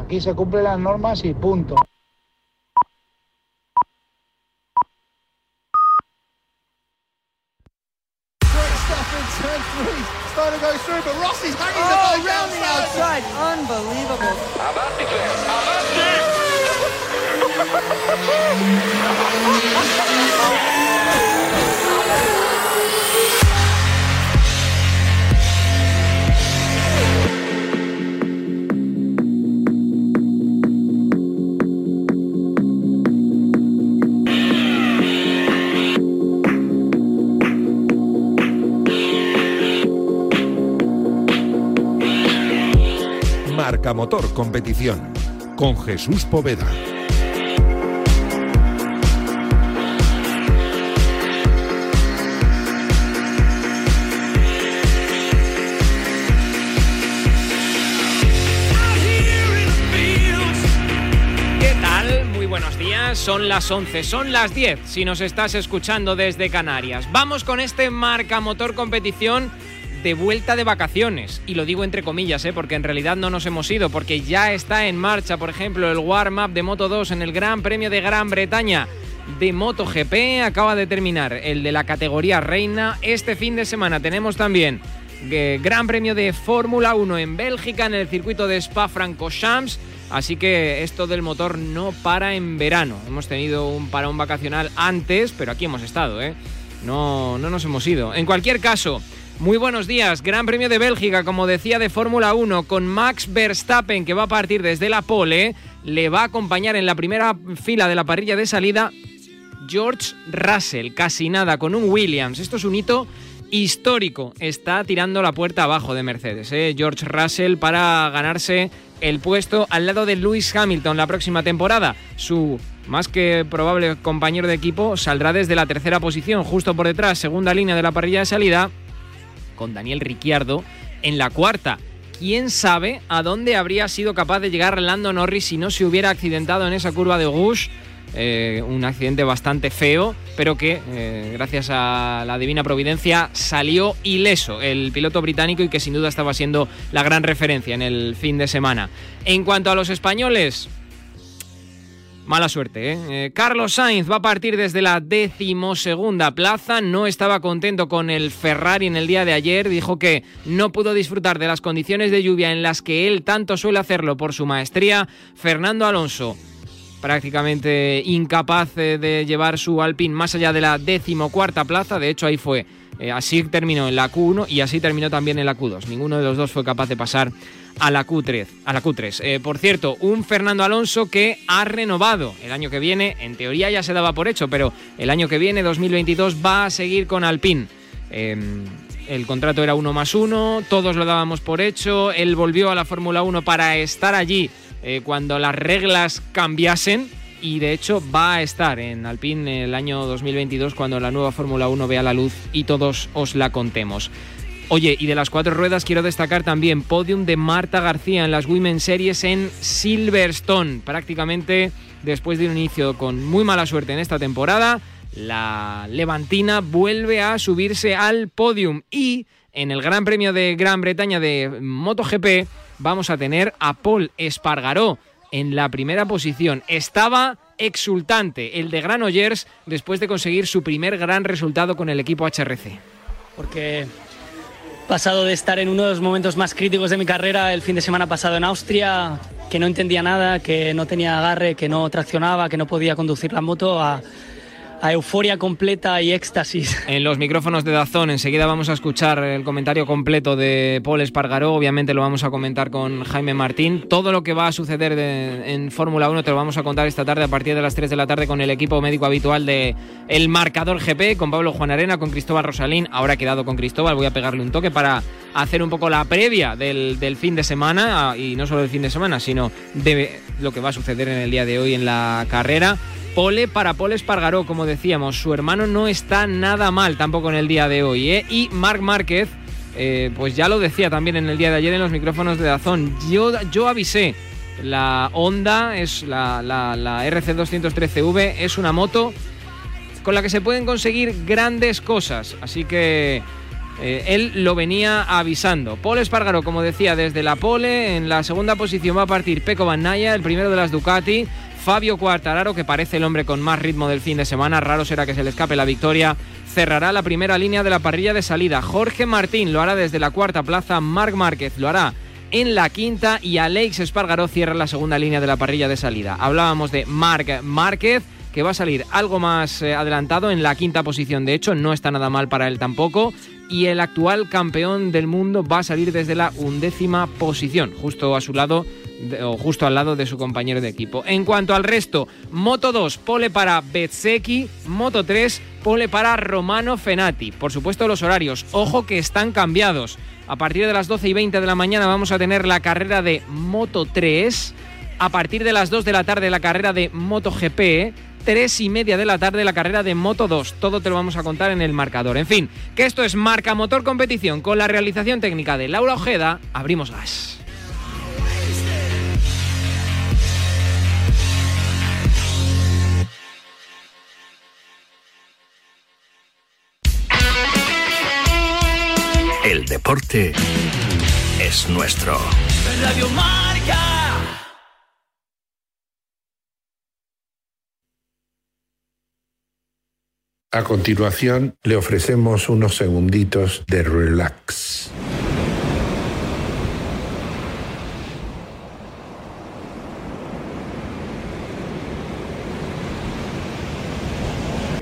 Aquí se cumplen las normas y punto. Starting Marca Motor Competición con Jesús Poveda. Son las 11, son las 10 si nos estás escuchando desde Canarias. Vamos con este marca motor competición de vuelta de vacaciones. Y lo digo entre comillas, ¿eh? porque en realidad no nos hemos ido, porque ya está en marcha, por ejemplo, el warm-up de Moto 2 en el Gran Premio de Gran Bretaña de MotoGP. Acaba de terminar el de la categoría reina. Este fin de semana tenemos también eh, Gran Premio de Fórmula 1 en Bélgica, en el circuito de Spa-Francorchamps. Así que esto del motor no para en verano. Hemos tenido un parón vacacional antes, pero aquí hemos estado, ¿eh? No, no nos hemos ido. En cualquier caso, muy buenos días. Gran Premio de Bélgica, como decía, de Fórmula 1, con Max Verstappen, que va a partir desde la pole. Le va a acompañar en la primera fila de la parrilla de salida George Russell, casi nada, con un Williams. Esto es un hito histórico. Está tirando la puerta abajo de Mercedes, ¿eh? George Russell, para ganarse el puesto al lado de Lewis Hamilton la próxima temporada. Su más que probable compañero de equipo saldrá desde la tercera posición, justo por detrás, segunda línea de la parrilla de salida, con Daniel Ricciardo en la cuarta. ¿Quién sabe a dónde habría sido capaz de llegar Lando Norris si no se hubiera accidentado en esa curva de Rouge? Eh, un accidente bastante feo, pero que eh, gracias a la divina providencia salió ileso el piloto británico y que sin duda estaba siendo la gran referencia en el fin de semana. En cuanto a los españoles, Mala suerte, ¿eh? Eh, Carlos Sainz va a partir desde la decimosegunda plaza. No estaba contento con el Ferrari en el día de ayer. Dijo que no pudo disfrutar de las condiciones de lluvia en las que él tanto suele hacerlo por su maestría. Fernando Alonso, prácticamente incapaz eh, de llevar su Alpine más allá de la decimocuarta plaza. De hecho, ahí fue. Así terminó en la Q1 y así terminó también en la Q2. Ninguno de los dos fue capaz de pasar a la Q3. A la Q3. Eh, por cierto, un Fernando Alonso que ha renovado el año que viene. En teoría ya se daba por hecho, pero el año que viene, 2022, va a seguir con Alpine. Eh, el contrato era uno más uno, todos lo dábamos por hecho. Él volvió a la Fórmula 1 para estar allí eh, cuando las reglas cambiasen. Y de hecho va a estar en Alpine el año 2022 cuando la nueva Fórmula 1 vea la luz y todos os la contemos. Oye, y de las cuatro ruedas quiero destacar también podium de Marta García en las Women Series en Silverstone. Prácticamente después de un inicio con muy mala suerte en esta temporada, la Levantina vuelve a subirse al podium y en el Gran Premio de Gran Bretaña de MotoGP vamos a tener a Paul Espargaró en la primera posición. Estaba exultante el de Granollers después de conseguir su primer gran resultado con el equipo HRC. Porque pasado de estar en uno de los momentos más críticos de mi carrera el fin de semana pasado en Austria, que no entendía nada, que no tenía agarre, que no traccionaba, que no podía conducir la moto, a, a euforia completa y éxtasis. En los micrófonos de Dazón enseguida vamos a escuchar el comentario completo de Paul Espargaró, obviamente lo vamos a comentar con Jaime Martín. Todo lo que va a suceder de- en Fórmula 1 te lo vamos a contar esta tarde a partir de las 3 de la tarde con el equipo médico habitual de El Marcador GP, con Pablo Juan Arena, con Cristóbal Rosalín. Ahora he quedado con Cristóbal, voy a pegarle un toque para hacer un poco la previa del, del fin de semana, y no solo del fin de semana, sino de lo que va a suceder en el día de hoy en la carrera. Pole para Paul Espargaró, como decíamos. Su hermano no está nada mal tampoco en el día de hoy. ¿eh? Y Marc Márquez, eh, pues ya lo decía también en el día de ayer en los micrófonos de Dazón. Yo, yo avisé. La Honda es la, la, la RC213V, es una moto con la que se pueden conseguir grandes cosas. Así que eh, él lo venía avisando. Paul Espargaro, como decía, desde la pole, en la segunda posición va a partir Peco Van Naya, el primero de las Ducati. Fabio Quartararo, que parece el hombre con más ritmo del fin de semana, raro será que se le escape la victoria, cerrará la primera línea de la parrilla de salida. Jorge Martín lo hará desde la cuarta plaza, Marc Márquez lo hará en la quinta y Alex Espargaró cierra la segunda línea de la parrilla de salida. Hablábamos de Marc Márquez que va a salir algo más eh, adelantado en la quinta posición. De hecho, no está nada mal para él tampoco. Y el actual campeón del mundo va a salir desde la undécima posición, justo a su lado o justo al lado de su compañero de equipo. En cuanto al resto, Moto 2, pole para Bezzecchi, Moto 3, pole para Romano Fenati. Por supuesto, los horarios, ojo que están cambiados. A partir de las 12 y 20 de la mañana vamos a tener la carrera de Moto 3. A partir de las 2 de la tarde la carrera de MotoGP 3 y media de la tarde la carrera de Moto 2. Todo te lo vamos a contar en el marcador. En fin, que esto es Marca Motor Competición con la realización técnica de Laura Ojeda. Abrimos gas. El deporte es nuestro. Radio Marca. A continuación, le ofrecemos unos segunditos de relax.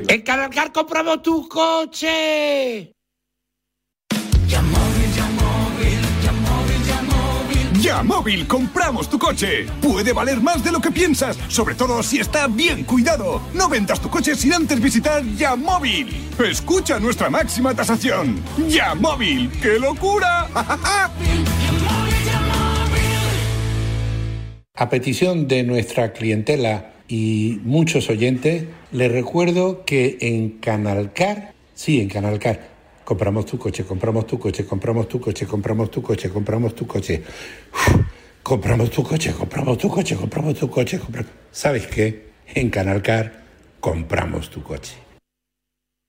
En Canalcar compramos tu coche. Ya móvil, compramos tu coche. Puede valer más de lo que piensas, sobre todo si está bien cuidado. No vendas tu coche sin antes visitar Ya móvil. Escucha nuestra máxima tasación. Ya móvil, qué locura. A petición de nuestra clientela y muchos oyentes, les recuerdo que en Canalcar, sí, en Canalcar, compramos tu coche, compramos tu coche, compramos tu coche, compramos tu coche, compramos tu coche. Uf, compramos tu coche, compramos tu coche, compramos tu coche, compramos... ¿Sabes qué? En Canalcar compramos tu coche.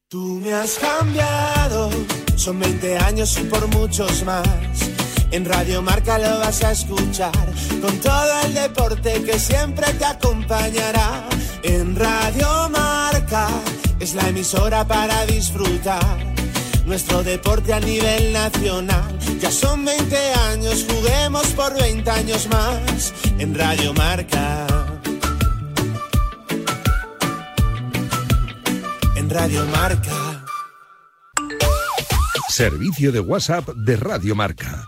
Tú me has cambiado, son 20 años y por muchos más. En Radio Marca lo vas a escuchar, con todo el deporte que siempre te acompañará. En Radio Marca es la emisora para disfrutar nuestro deporte a nivel nacional. Ya son 20 años, juguemos por 20 años más en Radio Marca. En Radio Marca. Servicio de WhatsApp de Radio Marca.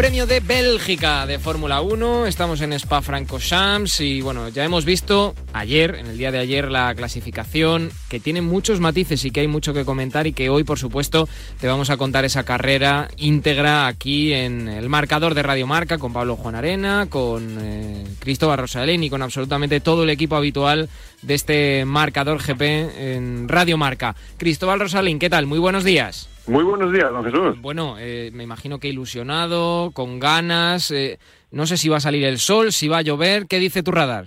Premio de Bélgica de Fórmula 1. Estamos en Spa Francorchamps y bueno, ya hemos visto ayer, en el día de ayer, la clasificación que tiene muchos matices y que hay mucho que comentar y que hoy, por supuesto, te vamos a contar esa carrera íntegra aquí en el marcador de Radio Marca con Pablo Juan Arena, con eh, Cristóbal Rosalén y con absolutamente todo el equipo habitual de este marcador GP en Radio Marca. Cristóbal Rosalín, ¿qué tal? Muy buenos días. Muy buenos días, don Jesús. Bueno, eh, me imagino que ilusionado, con ganas. eh, no sé si va a salir el sol, si va a llover. ¿Qué dice tu radar?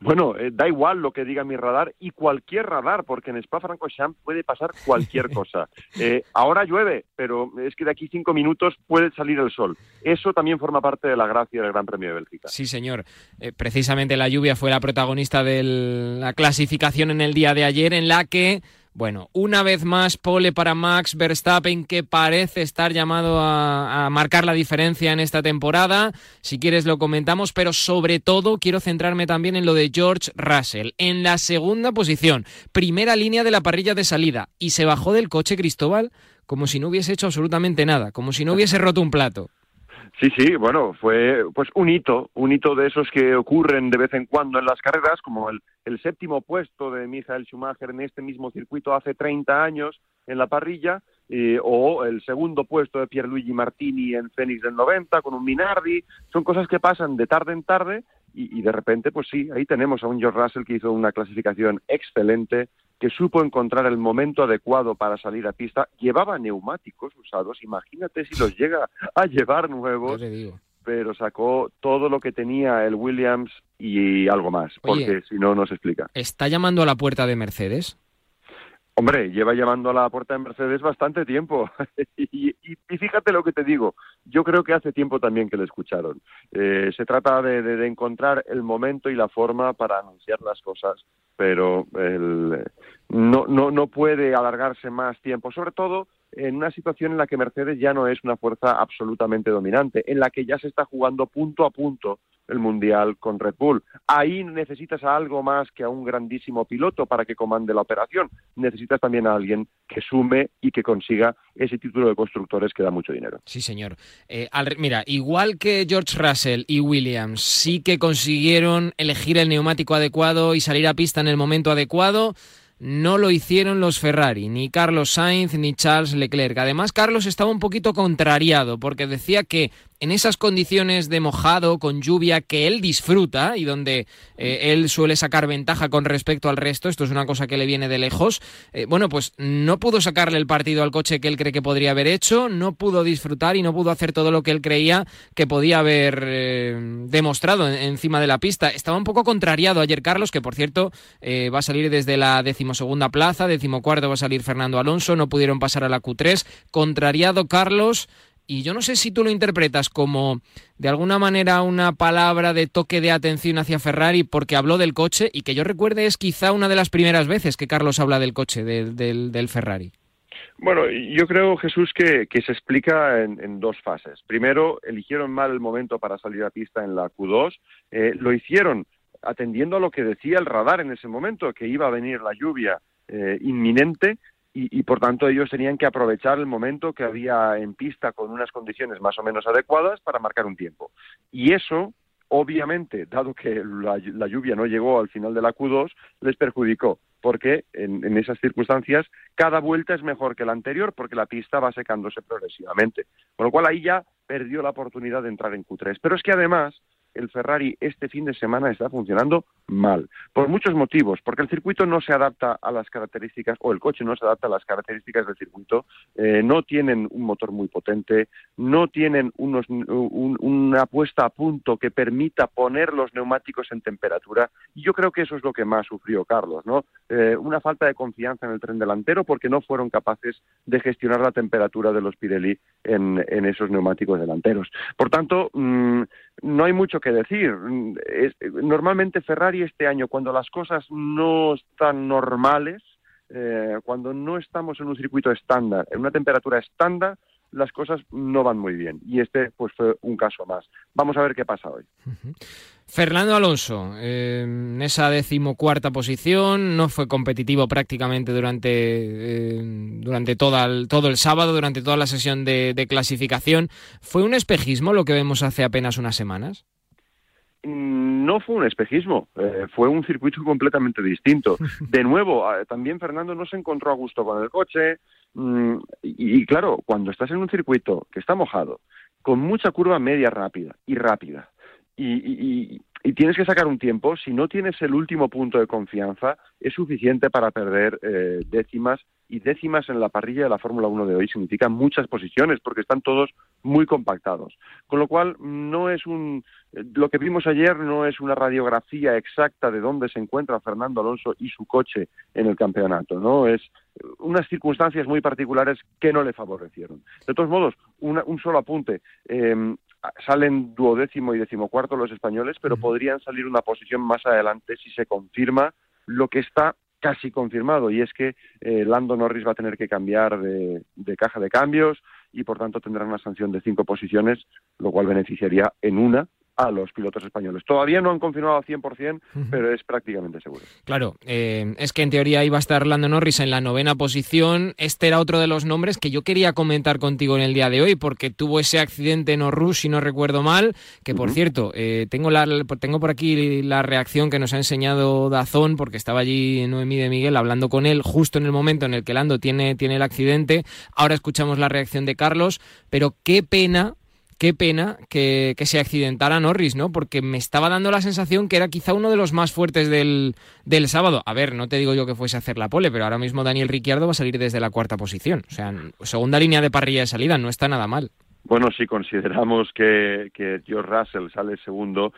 Bueno, eh, da igual lo que diga mi radar y cualquier radar, porque en Spa-Francorchamps puede pasar cualquier cosa. Eh, ahora llueve, pero es que de aquí cinco minutos puede salir el sol. Eso también forma parte de la gracia del Gran Premio de Bélgica. Sí, señor. Eh, precisamente la lluvia fue la protagonista de la clasificación en el día de ayer, en la que bueno, una vez más pole para Max Verstappen que parece estar llamado a, marcar la diferencia en esta temporada. Si quieres lo comentamos, pero sobre todo quiero centrarme también en lo de George Russell. En la segunda posición, primera línea de la parrilla de salida y se bajó del coche Cristóbal como si no hubiese hecho absolutamente nada, como si no hubiese roto un plato. Sí, sí, bueno, fue pues un hito, un hito de esos que ocurren de vez en cuando en las carreras, como el, el séptimo puesto de Michael Schumacher en este mismo circuito hace 30 años en la parrilla, o el segundo puesto de Pierluigi Martini en Phoenix del 90 con un Minardi, son cosas que pasan de tarde en tarde y, y de repente, pues sí, ahí tenemos a un George Russell que hizo una clasificación excelente, que supo encontrar el momento adecuado para salir a pista. Llevaba neumáticos usados, imagínate si los llega a llevar nuevos. Pero sacó todo lo que tenía el Williams y algo más, porque si no, no se explica. ¿Está llamando a la puerta de Mercedes? Hombre, lleva llamando a la puerta de Mercedes bastante tiempo. y, fíjate lo que te digo, yo creo que hace tiempo también que le escucharon. Eh, se trata de, encontrar el momento y la forma para anunciar las cosas, pero no, no, no puede alargarse más tiempo, sobre todo en una situación en la que Mercedes ya no es una fuerza absolutamente dominante, en la que ya se está jugando punto a punto el Mundial con Red Bull. Ahí necesitas a algo más que a un grandísimo piloto para que comande la operación. Necesitas también a alguien que sume y que consiga ese título de constructores que da mucho dinero. Sí, señor. Eh, mira, igual que George Russell y Williams sí que consiguieron elegir el neumático adecuado y salir a pista en el momento adecuado, no lo hicieron los Ferrari, ni Carlos Sainz ni Charles Leclerc. Además, Carlos estaba un poquito contrariado porque decía que en esas condiciones de mojado, con lluvia, que él disfruta y donde eh, él suele sacar ventaja con respecto al resto, esto es una cosa que le viene de lejos, eh, bueno, pues no pudo sacarle el partido al coche que él cree que podría haber hecho, no pudo disfrutar y no pudo hacer todo lo que él creía que podía haber eh, demostrado encima de la pista. Estaba un poco contrariado ayer Carlos, que por cierto va a salir desde la decimosegunda plaza, decimocuarto va a salir Fernando Alonso, no pudieron pasar a la Q3. Contrariado Carlos, y yo no sé si tú lo interpretas como de alguna manera una palabra de toque de atención hacia Ferrari porque habló del coche y que yo recuerde es quizá una de las primeras veces que Carlos habla del coche, del, del, Ferrari. Bueno, yo creo, Jesús, que, que se explica en, dos fases. Primero, eligieron mal el momento para salir a pista en la Q2. Eh, lo hicieron atendiendo a lo que decía el radar en ese momento, que iba a venir la lluvia eh, inminente, y, por tanto ellos tenían que aprovechar el momento que había en pista con unas condiciones más o menos adecuadas para marcar un tiempo. Y eso, obviamente, dado que la, lluvia no llegó al final de la Q2, les perjudicó, porque en, en, esas circunstancias cada vuelta es mejor que la anterior porque la pista va secándose progresivamente. Con lo cual ahí ya perdió la oportunidad de entrar en Q3. Pero es que además el Ferrari este fin de semana está funcionando mal, por muchos motivos, porque el circuito no se adapta a las características, o el coche no se adapta a las características del circuito, eh, no tienen un motor muy potente, no tienen unos, una puesta a punto que permita poner los neumáticos en temperatura, y yo creo que eso es lo que más sufrió Carlos, ¿no? Eh, una falta de confianza en el tren delantero porque no fueron capaces de gestionar la temperatura de los Pirelli en, esos neumáticos delanteros. Por tanto, mm, no hay mucho que decir. normalmente Ferrari este año, cuando las cosas no están normales, eh, cuando no estamos en un circuito estándar, en una temperatura estándar, las cosas no van muy bien. Y este pues fue un caso más. Vamos a ver qué pasa hoy. Fernando Alonso, en esa decimocuarta posición, no fue competitivo prácticamente durante, eh, durante todo el sábado, durante toda la sesión de, clasificación. ¿Fue un espejismo lo que vemos hace apenas unas semanas? No fue un espejismo, eh, fue un circuito completamente distinto. De nuevo, también Fernando no se encontró a gusto con el coche, Mm, y, claro, cuando estás en un circuito que está mojado, con mucha curva media rápida y rápida, y, tienes que sacar un tiempo, si no tienes el último punto de confianza, es suficiente para perder eh, décimas y décimas en la parrilla de la Fórmula 1 de hoy significan muchas posiciones porque están todos muy compactados. Con lo cual, no es un. Lo que vimos ayer no es una radiografía exacta de dónde se encuentra Fernando Alonso y su coche en el campeonato, ¿no? Es unas circunstancias muy particulares que no le favorecieron. De todos modos, un solo apunte. Em, salen duodécimo y decimocuarto los españoles, pero podrían salir una posición más adelante si se confirma lo que está casi confirmado y es que eh, Lando Norris va a tener que cambiar de, de, caja de cambios y por tanto tendrá una sanción de cinco posiciones, lo cual beneficiaría en una a los pilotos españoles. Todavía no han confirmado al 100%, pero es prácticamente seguro. Claro, eh, es que en teoría iba a estar Lando Norris en la novena posición. Este era otro de los nombres que yo quería comentar contigo en el día de hoy, porque tuvo ese accidente en Orrus, si no recuerdo mal, que por cierto, eh, tengo, la, tengo por aquí la reacción que nos ha enseñado Dazón, porque estaba allí Noemí de Miguel hablando con él justo en el momento en el que Lando tiene, tiene el accidente. Ahora escuchamos la reacción de Carlos, pero qué pena qué pena que, se accidentara Norris, ¿no? Porque me estaba dando la sensación que era quizá uno de los más fuertes del, del sábado. A ver, no te digo yo que fuese a hacer la pole, pero ahora mismo Daniel Ricciardo va a salir desde la cuarta posición. O sea, segunda línea de parrilla de salida, no está nada mal. Bueno, si consideramos que, que George Russell sale segundo,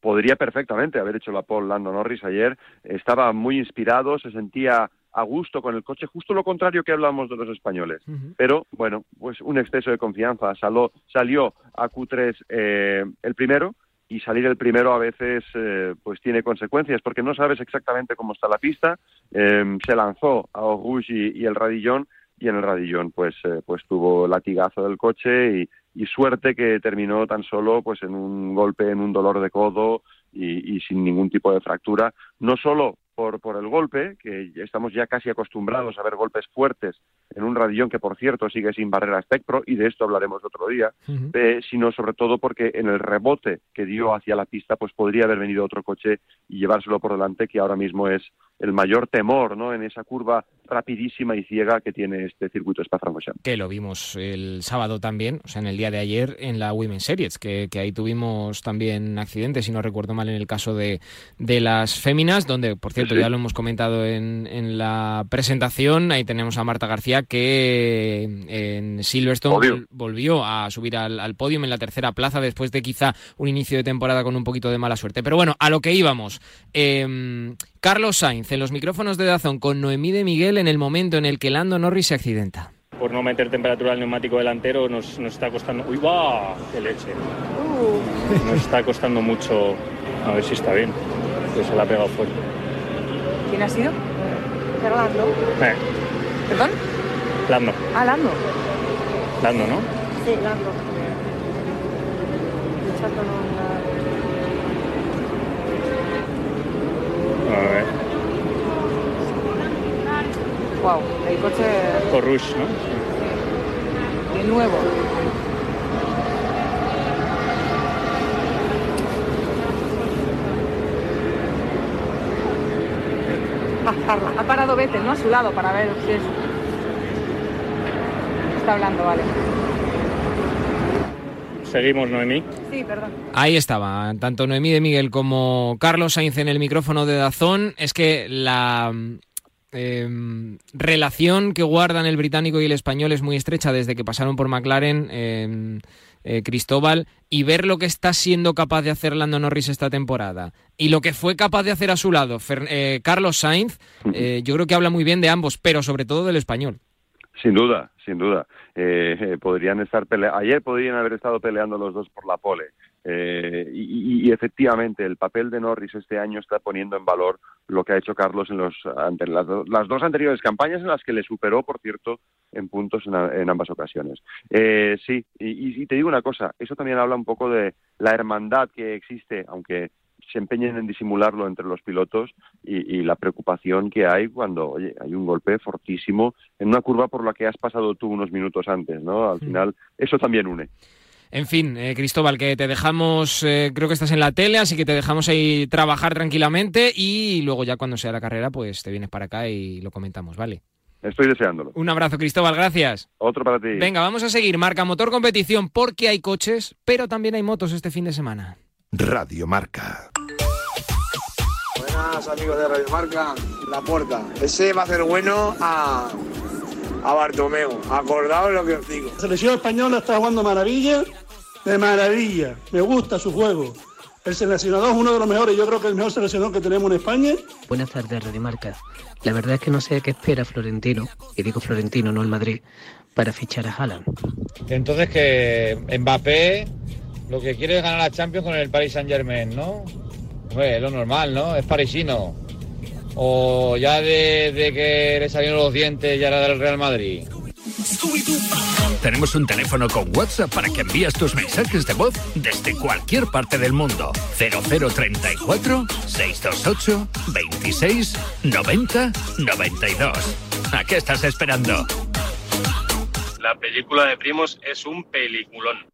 podría perfectamente haber hecho la pole Lando Norris ayer. Estaba muy inspirado, se sentía a gusto con el coche, justo lo contrario que hablamos de los españoles. Pero bueno, pues un exceso de confianza. Salió, salió a Q3 eh, el primero y salir el primero a veces eh, pues tiene consecuencias porque no sabes exactamente cómo está la pista. Em, se lanzó a Rouge y, el Radillón y en el Radillón pues eh, pues tuvo latigazo del coche y, y, suerte que terminó tan solo pues en un golpe, en un dolor de codo y, y sin ningún tipo de fractura. No solo por, por el golpe, que estamos ya casi acostumbrados a ver golpes fuertes en un radillón que, por cierto, sigue sin barrera Specpro, y de esto hablaremos otro día, eh, sino sobre todo porque en el rebote que dio hacia la pista, pues podría haber venido otro coche y llevárselo por delante, que ahora mismo es el mayor temor ¿no? en esa curva rapidísima y ciega que tiene este circuito Spa-Francorchamps. Que lo vimos el sábado también, o sea, en el día de ayer en la Women's Series, que, ahí tuvimos también accidentes, si no recuerdo mal, en el caso de, de las féminas, donde, por cierto, ya lo hemos comentado en, en, la presentación, ahí tenemos a Marta García que en Silverstone volvió a subir al, al podio en la tercera plaza después de quizá un inicio de temporada con un poquito de mala suerte. Pero bueno, a lo que íbamos. Eh, Carlos Sainz en los micrófonos de Dazón con Noemí de Miguel en el momento en el que Lando Norris se accidenta. Por no meter temperatura al neumático delantero nos, nos está costando... ¡Uy, va! ¡Qué leche! Uh. Nos está costando mucho... A ver si está bien. Que se la ha pegado fuerte. ¿Quién ha sido? Lando. Eh. ¿Perdón? Lando. Ah, Lando. Lando, ¿no? Sí, Lando. A ver. Wow, el coche. Por Rush, ¿no? Sí. De nuevo. Ha parado Vettel, ¿no? A su lado para ver si es. Está hablando, vale. Seguimos, Noemí. Sí, perdón. Ahí estaba, tanto Noemí de Miguel como Carlos Sainz en el micrófono de Dazón. Es que la em, relación que guardan el británico y el español es muy estrecha desde que pasaron por McLaren. Em, eh, Cristóbal, y ver lo que está siendo capaz de hacer Lando Norris esta temporada y lo que fue capaz de hacer a su lado eh, Carlos Sainz, eh, yo creo que habla muy bien de ambos, pero sobre todo del español. Sin duda, sin duda. Eh, podrían estar ayer podrían haber estado peleando los dos por la pole. Eh, y, efectivamente, el papel de Norris este año está poniendo en valor lo que ha hecho Carlos en los, ante las, dos anteriores campañas, en las que le superó, por cierto, en puntos en, ambas ocasiones. Eh, sí, y, y, te digo una cosa, eso también habla un poco de la hermandad que existe, aunque se empeñen en disimularlo entre los pilotos y, la preocupación que hay cuando oye, hay un golpe fortísimo en una curva por la que has pasado tú unos minutos antes, ¿no? Al final, eso también une. En fin, eh, Cristóbal, que te dejamos, eh, creo que estás en la tele, así que te dejamos ahí trabajar tranquilamente y luego ya cuando sea la carrera, pues te vienes para acá y lo comentamos, ¿vale? Estoy deseándolo. Un abrazo, Cristóbal, gracias. Otro para ti. Venga, vamos a seguir. Marca Motor Competición porque hay coches, pero también hay motos este fin de semana. Radio Marca. Buenas amigos de Radio Marca, la puerta. Ese va a ser bueno a a Bartomeu. Acordaos lo que os digo. La selección española está jugando maravilla, de maravilla. Me gusta su juego. El seleccionador es uno de los mejores, yo creo que el mejor seleccionador que tenemos en España. Buenas tardes, Radio Marca. La verdad es que no sé qué espera Florentino, y digo Florentino, no el Madrid, para fichar a Haaland. Entonces que Mbappé lo que quiere es ganar la Champions con el Paris Saint Germain, ¿no? Pues lo normal, ¿no? Es parisino. O ya de, de que le salieron los dientes ya era del Real Madrid. Tenemos un teléfono con WhatsApp para que envíes tus mensajes de voz desde cualquier parte del mundo. 0034 628 26 90 92. ¿A qué estás esperando? La película de Primos es un peliculón.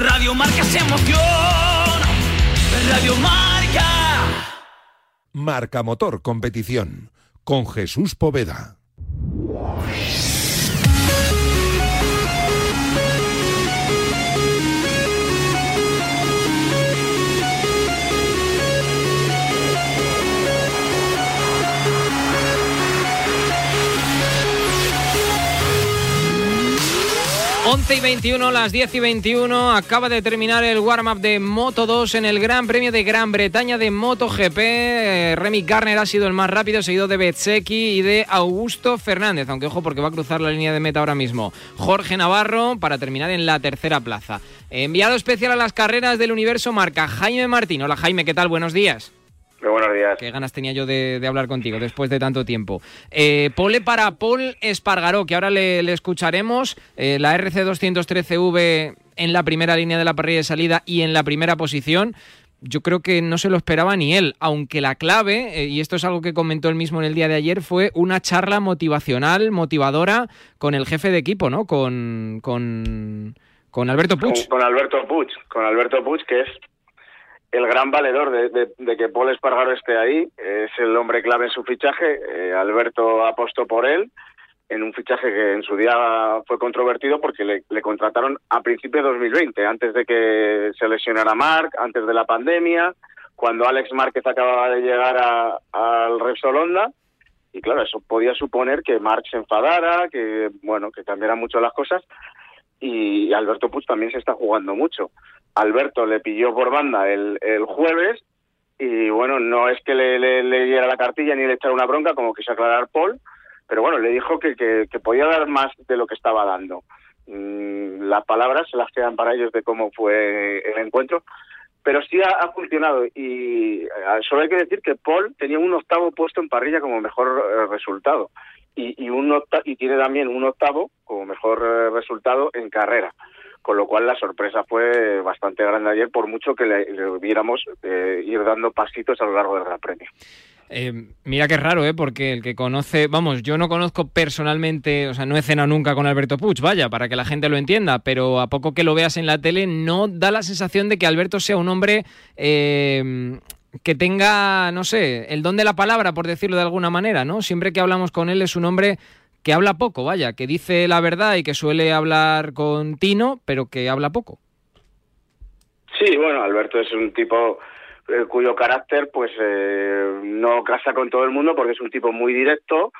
Radio Marca se emociona. Radio Marca. Marca Motor Competición con Jesús Poveda. Once y 21, las 10 y 21, acaba de terminar el warm-up de Moto 2 en el Gran Premio de Gran Bretaña de MotoGP. Eh, Remy Garner ha sido el más rápido, seguido de Bezzecchi y de Augusto Fernández, aunque ojo porque va a cruzar la línea de meta ahora mismo. Jorge Navarro para terminar en la tercera plaza. Enviado especial a las carreras del universo marca Jaime Martín. Hola Jaime, ¿qué tal? Buenos días. Muy buenos días. Qué ganas tenía yo de, de hablar contigo después de tanto tiempo. Eh, pole para Paul Espargaró, que ahora le, le escucharemos. Eh, la RC213V en la primera línea de la parrilla de salida y en la primera posición. Yo creo que no se lo esperaba ni él, aunque la clave, eh, y esto es algo que comentó él mismo en el día de ayer, fue una charla motivacional, motivadora con el jefe de equipo, ¿no? Con, con, con Alberto Puig. Con, con Alberto Puig, con Alberto Puig, que es el gran valedor de, que Paul Espargaro esté ahí. Es el hombre clave en su fichaje. Eh, Alberto apostó por él en un fichaje que en su día fue controvertido porque le, contrataron a principios de 2020, antes de que se lesionara Marc, antes de la pandemia, cuando Alex Márquez acababa de llegar al Repsol Honda. Y claro, eso podía suponer que Marc se enfadara, que bueno, que cambiaran mucho las cosas. Y Alberto Puig también se está jugando mucho. Alberto le pilló por banda el, el jueves y bueno, no es que le, le, diera la cartilla ni le echara una bronca, como quiso aclarar Paul, pero bueno, le dijo que, que, podía dar más de lo que estaba dando. Mm, las palabras se las quedan para ellos de cómo fue el encuentro, pero sí ha, funcionado y solo hay que decir que Paul tenía un octavo puesto en parrilla como mejor eh, resultado y, un y tiene también un octavo como mejor eh, resultado en carrera con lo cual la sorpresa fue bastante grande ayer, por mucho que le, le viéramos eh, ir dando pasitos a lo largo del Gran Premio. Eh, mira es raro, ¿eh? Porque el que conoce, vamos, yo no conozco personalmente, o sea, no he cenado nunca con Alberto Puig, vaya, para que la gente lo entienda, pero a poco que lo veas en la tele, no da la sensación de que Alberto sea un hombre eh, que tenga, no sé, el don de la palabra, por decirlo de alguna manera, ¿no? Siempre que hablamos con él es un hombre que habla poco, vaya, que dice la verdad y que suele hablar con Tino, pero que habla poco. Sí, bueno, Alberto es un tipo eh, cuyo carácter pues eh, no casa con todo el mundo porque es un tipo muy directo,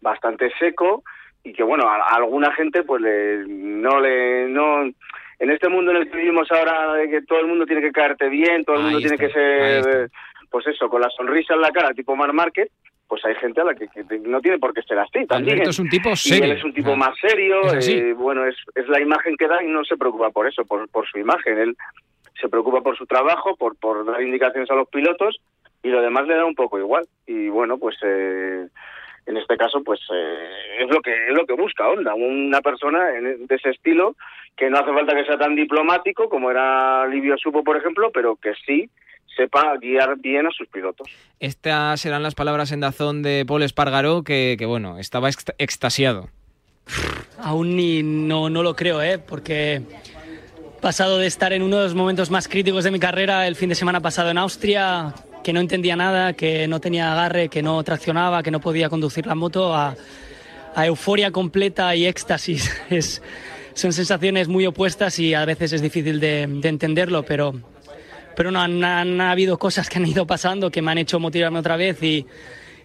bastante seco y que bueno, a, a alguna gente pues le, no le no en este mundo en el que vivimos ahora de que todo el mundo tiene que caerte bien, todo el mundo tiene que ser pues eso, con la sonrisa en la cara, tipo Mar Márquez, pues hay gente a la que, que, no tiene por qué ser así también. Alberto es un tipo serio. Y él es un tipo ah. más serio, eh, bueno, es, es la imagen que da y no se preocupa por eso, por, por su imagen. Él se preocupa por su trabajo, por, por dar indicaciones a los pilotos y lo demás le da un poco igual. Y bueno, pues eh, en este caso, pues eh, es lo que es lo que busca Honda, una persona en, de ese estilo que no hace falta que sea tan diplomático como era Livio Supo, por ejemplo, pero que sí sepa guiar bien a sus pilotos. Estas serán las palabras en Dazón de Paul Espargaró, que, que bueno, estaba extasiado. Aún ni no, no lo creo, ¿eh? porque pasado de estar en uno de los momentos más críticos de mi carrera el fin de semana pasado en Austria, que no entendía nada, que no tenía agarre, que no traccionaba, que no podía conducir la moto, a, euforia completa y éxtasis. Es, son sensaciones muy opuestas y a veces es difícil de, entenderlo, pero, pero no, han, habido cosas que han ido pasando que me han hecho motivarme otra vez y,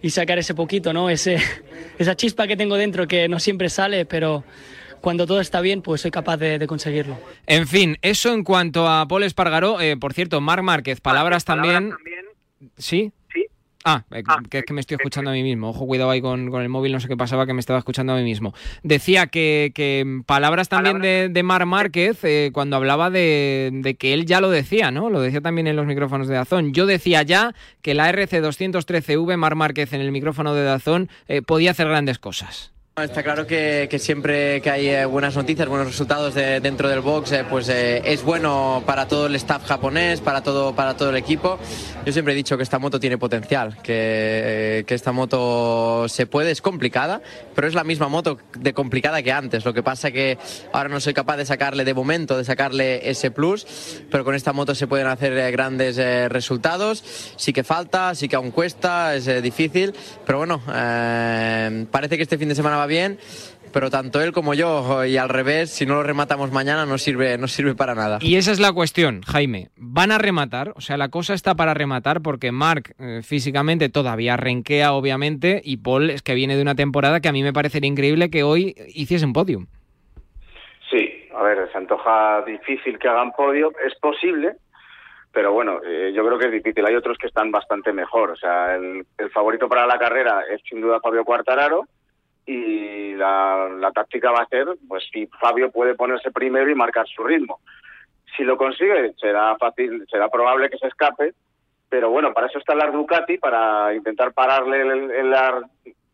y sacar ese poquito, ¿no? Ese, esa chispa que tengo dentro que no siempre sale, pero cuando todo está bien, pues soy capaz de, conseguirlo. En fin, eso en cuanto a Paul Espargaró. Eh, por cierto, Marc Márquez, palabras, también... ¿Sí? Ah, eh, ah que es que me estoy escuchando a mí mismo. Ojo, cuidado ahí con, el móvil, no sé qué pasaba, que me estaba escuchando a mí mismo. Decía que, palabras también de, de Mar Márquez eh, cuando hablaba de, que él ya lo decía, ¿no? Lo decía también en los micrófonos de Dazón. Yo decía ya que la RC213V, Mar Márquez en el micrófono de Dazón, podía hacer grandes cosas. Está claro que, siempre que hay eh, buenas noticias, buenos resultados dentro del box, eh, pues eh, es bueno para todo el staff japonés, para todo, para todo el equipo. Yo siempre he dicho que esta moto tiene potencial, que, que, esta moto se puede, es complicada, pero es la misma moto de complicada que antes. Lo que pasa que ahora no soy capaz de sacarle de momento, de sacarle ese plus, pero con esta moto se pueden hacer grandes resultados. Sí que falta, sí que aún cuesta, es difícil, pero bueno, parece que este fin de semana va bien, pero tanto él como yo, y al revés, si no lo rematamos mañana no sirve, no sirve para nada. Y esa es la cuestión, Jaime. ¿Van a rematar? O sea, la cosa está para rematar porque Mark eh, físicamente todavía renquea, obviamente, y Paul es que viene de una temporada que a mí me parecería increíble que hoy hiciesen podium. Sí, a ver, se antoja difícil que hagan podio, es posible, pero bueno, eh, yo creo que es difícil. Hay otros que están bastante mejor. O sea, el, el favorito para la carrera es sin duda Fabio Cuartararo y la, táctica va a ser, pues si Fabio puede ponerse primero y marcar su ritmo. Si lo consigue, será fácil, será probable que se escape, pero bueno, para eso está la Ducati, para intentar pararle en, las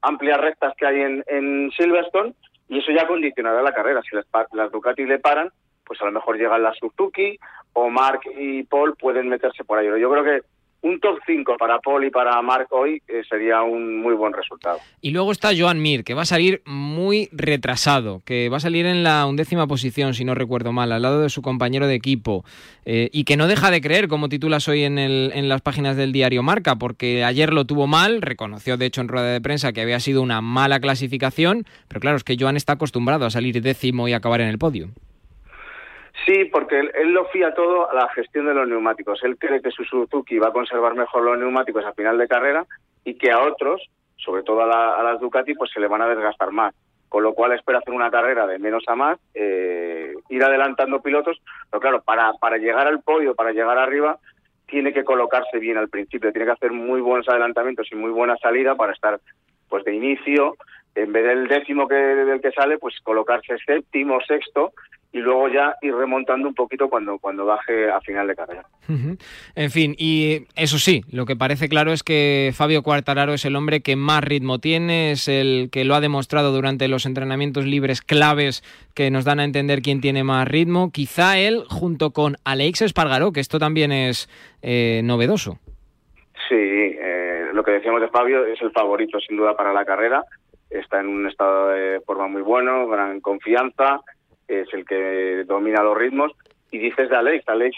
amplias rectas que hay en, en, Silverstone, y eso ya condicionará la carrera. Si las, las Ducati le paran, pues a lo mejor llegan las Suzuki, o Mark y Paul pueden meterse por ahí. Yo creo que un top 5 para Paul y para Mark hoy eh, sería un muy buen resultado. Y luego está Joan Mir, que va a salir muy retrasado, que va a salir en la undécima posición, si no recuerdo mal, al lado de su compañero de equipo, eh, y que no deja de creer, como titulas hoy en, el, en las páginas del diario Marca, porque ayer lo tuvo mal, reconoció de hecho en rueda de prensa que había sido una mala clasificación, pero claro, es que Joan está acostumbrado a salir décimo y acabar en el podio. Sí, porque él, lo fía todo a la gestión de los neumáticos. Él cree que su Suzuki va a conservar mejor los neumáticos a final de carrera y que a otros, sobre todo a, las Ducati, pues se le van a desgastar más. Con lo cual espera hacer una carrera de menos a más, eh, ir adelantando pilotos. Pero claro, para, para llegar al podio, para llegar arriba, tiene que colocarse bien al principio, tiene que hacer muy buenos adelantamientos y muy buena salida para estar pues de inicio, en vez del décimo que del que sale, pues colocarse séptimo, sexto y luego ya ir remontando un poquito cuando, cuando baje a final de carrera. En fin, y eso sí, lo que parece claro es que Fabio Cuartararo es el hombre que más ritmo tiene, es el que lo ha demostrado durante los entrenamientos libres claves que nos dan a entender quién tiene más ritmo. Quizá él junto con Alex Espargaró, que esto también es eh, novedoso. Sí, eh, lo que decíamos de Fabio es el favorito sin duda para la carrera. Está en un estado de forma muy bueno, gran confianza es el que domina los ritmos. Y dices de Alex, Alex,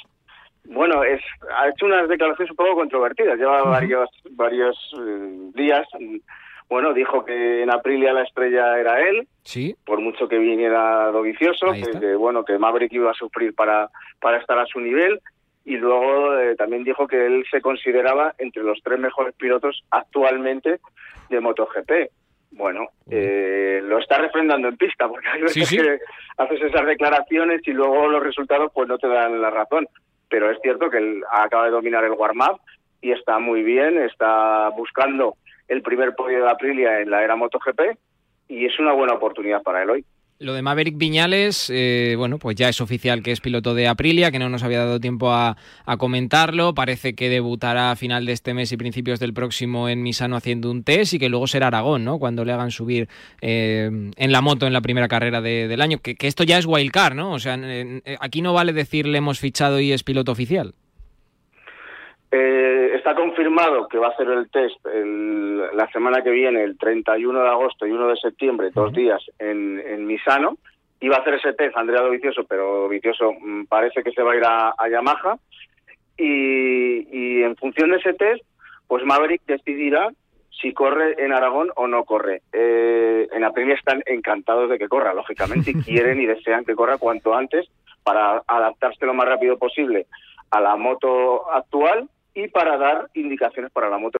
bueno, es, ha hecho unas declaraciones un poco controvertidas, lleva varios, varios eh, días. Bueno, dijo que en Aprilia la estrella era él, sí. por mucho que viniera Dovicioso, que, bueno, que Maverick iba a sufrir para, para estar a su nivel. Y luego eh, también dijo que él se consideraba entre los tres mejores pilotos actualmente de MotoGP. Bueno, eh, lo está refrendando en pista, porque hay veces que haces esas declaraciones y luego los resultados pues no te dan la razón. Pero es cierto que él acaba de dominar el warm-up y está muy bien, está buscando el primer podio de Aprilia en la era MotoGP y es una buena oportunidad para él hoy. Lo de Maverick Viñales, eh, bueno, pues ya es oficial que es piloto de Aprilia, que no nos había dado tiempo a, comentarlo. Parece que debutará a final de este mes y principios del próximo en Misano haciendo un test y que luego será Aragón, ¿no? Cuando le hagan subir eh, en la moto en la primera carrera del año. Que, esto ya es wildcard, ¿no? O sea, aquí no vale decir le hemos fichado y es piloto oficial. Eh, está confirmado que va a hacer el test el- la semana que viene, el 31 de agosto y 1 de septiembre, dos días en, en Misano. Iba a hacer ese test Andrea Dovicioso, pero Vicioso mm, parece que se va a ir a, a Yamaha. Y, y en función de ese test, pues Maverick decidirá si corre en Aragón o no corre. Eh, en Aprilia están encantados de que corra, lógicamente, y quieren y desean que corra cuanto antes para adaptarse lo más rápido posible a la moto actual y para dar indicaciones para la moto